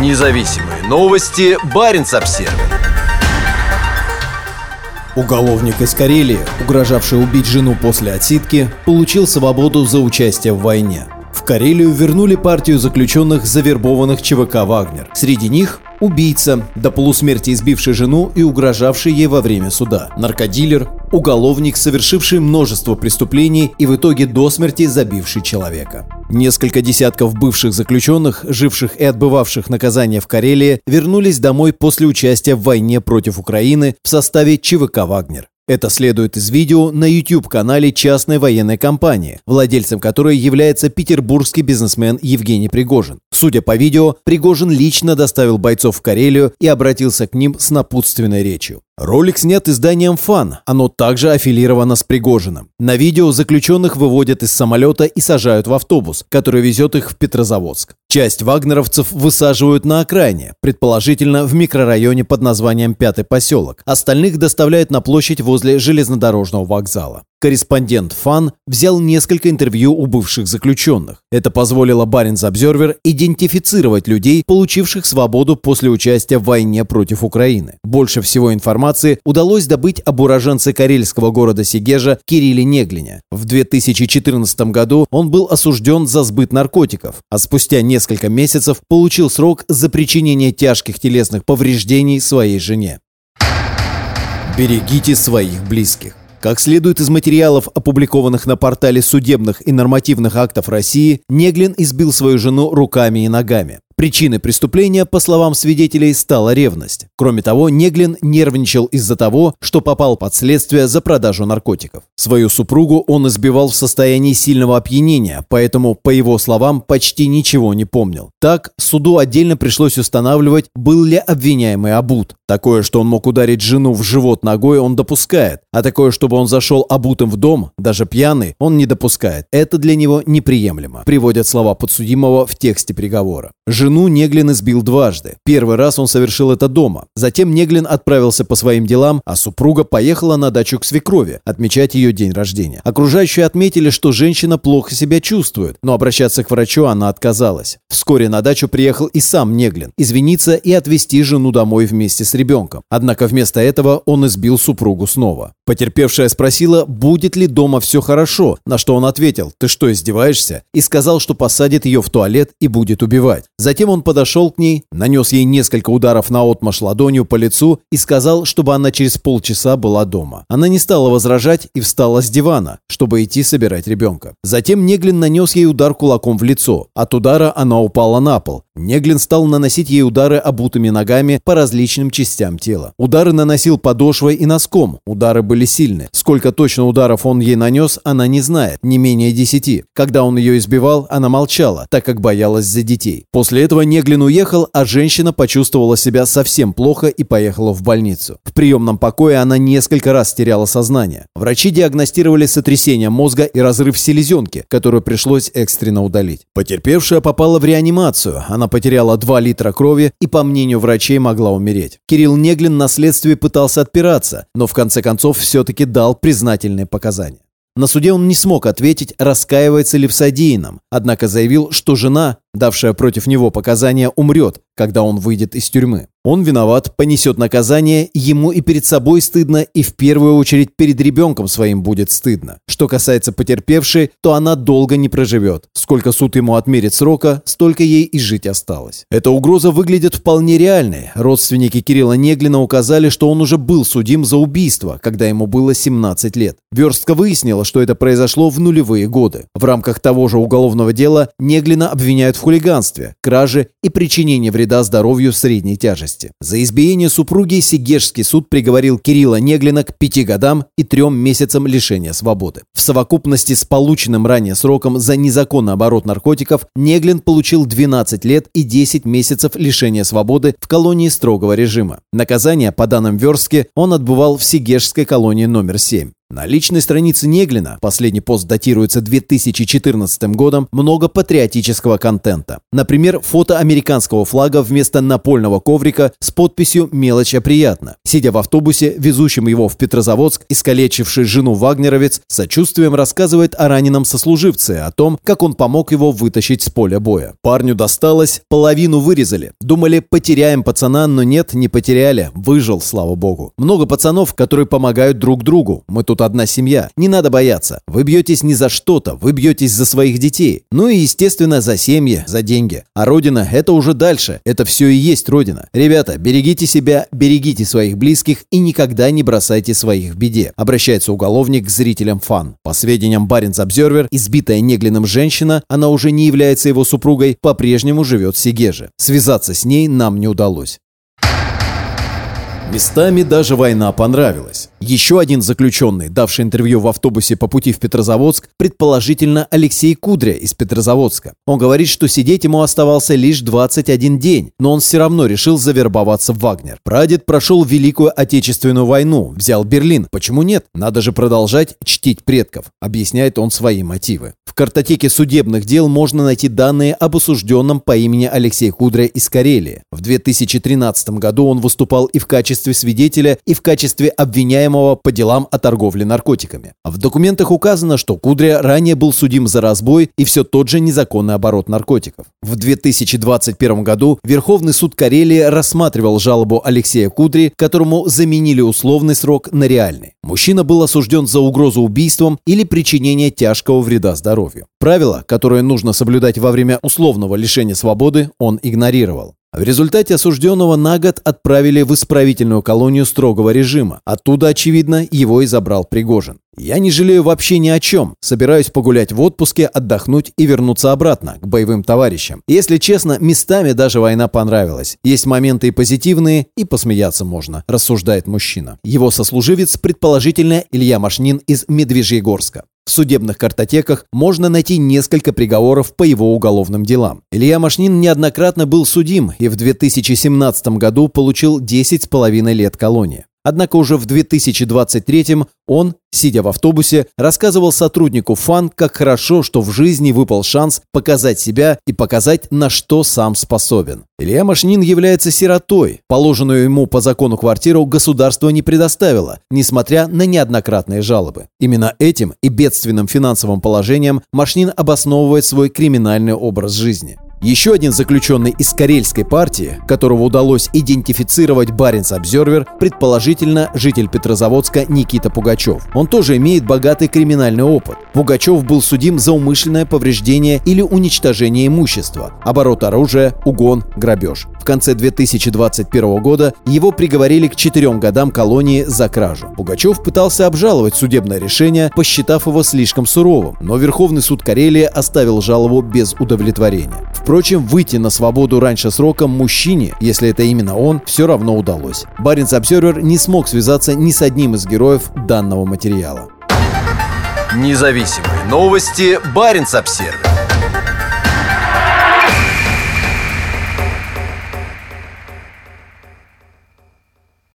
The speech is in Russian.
Независимые новости. Барин обсерва Уголовник из Карелии, угрожавший убить жену после отсидки, получил свободу за участие в войне. В Карелию вернули партию заключенных, завербованных ЧВК «Вагнер». Среди них убийца, до полусмерти избивший жену и угрожавший ей во время суда, наркодилер, уголовник, совершивший множество преступлений и в итоге до смерти забивший человека. Несколько десятков бывших заключенных, живших и отбывавших наказание в Карелии, вернулись домой после участия в войне против Украины в составе ЧВК «Вагнер». Это следует из видео на YouTube-канале частной военной компании, владельцем которой является петербургский бизнесмен Евгений Пригожин. Судя по видео, Пригожин лично доставил бойцов в Карелию и обратился к ним с напутственной речью. Ролик снят изданием «Фан», оно также аффилировано с Пригожиным. На видео заключенных выводят из самолета и сажают в автобус, который везет их в Петрозаводск. Часть вагнеровцев высаживают на окраине, предположительно в микрорайоне под названием Пятый поселок. Остальных доставляют на площадь возле железнодорожного вокзала. Корреспондент ФАН взял несколько интервью у бывших заключенных. Это позволило Баринс Обзервер идентифицировать людей, получивших свободу после участия в войне против Украины. Больше всего информации удалось добыть об уроженце карельского города Сигежа Кирилле Неглине. В 2014 году он был осужден за сбыт наркотиков, а спустя несколько месяцев получил срок за причинение тяжких телесных повреждений своей жене. Берегите своих близких. Как следует из материалов, опубликованных на портале судебных и нормативных актов России, Неглин избил свою жену руками и ногами. Причиной преступления, по словам свидетелей, стала ревность. Кроме того, Неглин нервничал из-за того, что попал под следствие за продажу наркотиков. Свою супругу он избивал в состоянии сильного опьянения, поэтому, по его словам, почти ничего не помнил. Так, суду отдельно пришлось устанавливать, был ли обвиняемый обут. Такое, что он мог ударить жену в живот ногой, он допускает. А такое, чтобы он зашел обутым в дом, даже пьяный, он не допускает. Это для него неприемлемо, приводят слова подсудимого в тексте приговора. Жену Неглин избил дважды. Первый раз он совершил это дома. Затем Неглин отправился по своим делам, а супруга поехала на дачу к свекрови отмечать ее день рождения. Окружающие отметили, что женщина плохо себя чувствует, но обращаться к врачу она отказалась. Вскоре на дачу приехал и сам Неглин, извиниться и отвезти жену домой вместе с ребенком. Однако вместо этого он избил супругу снова. Потерпевшая спросила, будет ли дома все хорошо, на что он ответил, ты что, издеваешься? И сказал, что посадит ее в туалет и будет убивать. Затем он подошел к ней, нанес ей несколько ударов на отмаш ладонью по лицу и сказал, чтобы она через полчаса была дома. Она не стала возражать и встала с дивана, чтобы идти собирать ребенка. Затем Неглин нанес ей удар кулаком в лицо. От удара она упала на пол. Неглин стал наносить ей удары обутыми ногами по различным частям тела. Удары наносил подошвой и носком. Удары были сильны. Сколько точно ударов он ей нанес, она не знает, не менее десяти. Когда он ее избивал, она молчала, так как боялась за детей. После этого Неглин уехал, а женщина почувствовала себя совсем плохо и поехала в больницу. В приемном покое она несколько раз теряла сознание. Врачи диагностировали сотрясение мозга и разрыв селезенки, которую пришлось экстренно удалить. Потерпевшая попала в реанимацию. Она она потеряла 2 литра крови и, по мнению врачей, могла умереть. Кирилл Неглин на следствии пытался отпираться, но в конце концов все-таки дал признательные показания. На суде он не смог ответить, раскаивается ли в содеянном, однако заявил, что жена, давшая против него показания, умрет, когда он выйдет из тюрьмы. Он виноват, понесет наказание, ему и перед собой стыдно, и в первую очередь перед ребенком своим будет стыдно. Что касается потерпевшей, то она долго не проживет. Сколько суд ему отмерит срока, столько ей и жить осталось. Эта угроза выглядит вполне реальной. Родственники Кирилла Неглина указали, что он уже был судим за убийство, когда ему было 17 лет. Верстка выяснила, что это произошло в нулевые годы. В рамках того же уголовного дела Неглина обвиняют в хулиганстве, краже и причинении вреда здоровью средней тяжести. За избиение супруги Сигежский суд приговорил Кирилла Неглина к пяти годам и трем месяцам лишения свободы. В совокупности с полученным ранее сроком за незаконный оборот наркотиков Неглин получил 12 лет и 10 месяцев лишения свободы в колонии строгого режима. Наказание, по данным Верстки, он отбывал в Сигежской колонии номер 7. На личной странице Неглина, последний пост датируется 2014 годом, много патриотического контента. Например, фото американского флага вместо напольного коврика с подписью «Мелочь, а приятно». Сидя в автобусе, везущем его в Петрозаводск, искалечивший жену вагнеровец, сочувствием рассказывает о раненом сослуживце, о том, как он помог его вытащить с поля боя. Парню досталось, половину вырезали. Думали, потеряем пацана, но нет, не потеряли. Выжил, слава богу. Много пацанов, которые помогают друг другу. Мы тут одна семья. Не надо бояться. Вы бьетесь не за что-то, вы бьетесь за своих детей. Ну и, естественно, за семьи, за деньги. А Родина – это уже дальше. Это все и есть Родина. Ребята, берегите себя, берегите своих близких и никогда не бросайте своих в беде. Обращается уголовник к зрителям фан. По сведениям Баренц Обзервер, избитая Неглиным женщина, она уже не является его супругой, по-прежнему живет в Сегеже. Связаться с ней нам не удалось. Местами даже война понравилась. Еще один заключенный, давший интервью в автобусе по пути в Петрозаводск, предположительно Алексей Кудря из Петрозаводска. Он говорит, что сидеть ему оставался лишь 21 день, но он все равно решил завербоваться в Вагнер. Прадед прошел Великую Отечественную войну, взял Берлин. Почему нет? Надо же продолжать чтить предков, объясняет он свои мотивы. В картотеке судебных дел можно найти данные об осужденном по имени Алексей Кудря из Карелии. В 2013 году он выступал и в качестве свидетеля и в качестве обвиняемого по делам о торговле наркотиками. В документах указано, что Кудря ранее был судим за разбой и все тот же незаконный оборот наркотиков. В 2021 году Верховный суд Карелии рассматривал жалобу Алексея Кудри, которому заменили условный срок на реальный. Мужчина был осужден за угрозу убийством или причинение тяжкого вреда здоровью. Правила, которые нужно соблюдать во время условного лишения свободы, он игнорировал. В результате осужденного на год отправили в исправительную колонию строгого режима. Оттуда, очевидно, его и забрал Пригожин. Я не жалею вообще ни о чем. Собираюсь погулять в отпуске, отдохнуть и вернуться обратно, к боевым товарищам. Если честно, местами даже война понравилась. Есть моменты и позитивные, и посмеяться можно, рассуждает мужчина. Его сослуживец, предположительно, Илья Машнин из Медвежьегорска. В судебных картотеках можно найти несколько приговоров по его уголовным делам. Илья Машнин неоднократно был судим и в 2017 году получил 10,5 лет колонии. Однако уже в 2023 он, сидя в автобусе, рассказывал сотруднику ФАН, как хорошо, что в жизни выпал шанс показать себя и показать, на что сам способен. Илья Машнин является сиротой. Положенную ему по закону квартиру государство не предоставило, несмотря на неоднократные жалобы. Именно этим и бедственным финансовым положением Машнин обосновывает свой криминальный образ жизни. Еще один заключенный из карельской партии, которого удалось идентифицировать Баренц Обзервер, предположительно житель Петрозаводска Никита Пугачев. Он тоже имеет богатый криминальный опыт. Пугачев был судим за умышленное повреждение или уничтожение имущества, оборот оружия, угон, грабеж. В конце 2021 года его приговорили к четырем годам колонии за кражу. Пугачев пытался обжаловать судебное решение, посчитав его слишком суровым, но Верховный суд Карелии оставил жалобу без удовлетворения. Впрочем, выйти на свободу раньше срока мужчине, если это именно он, все равно удалось. Баринс Обсервер не смог связаться ни с одним из героев данного материала. Независимые новости. Баринс Обсервер.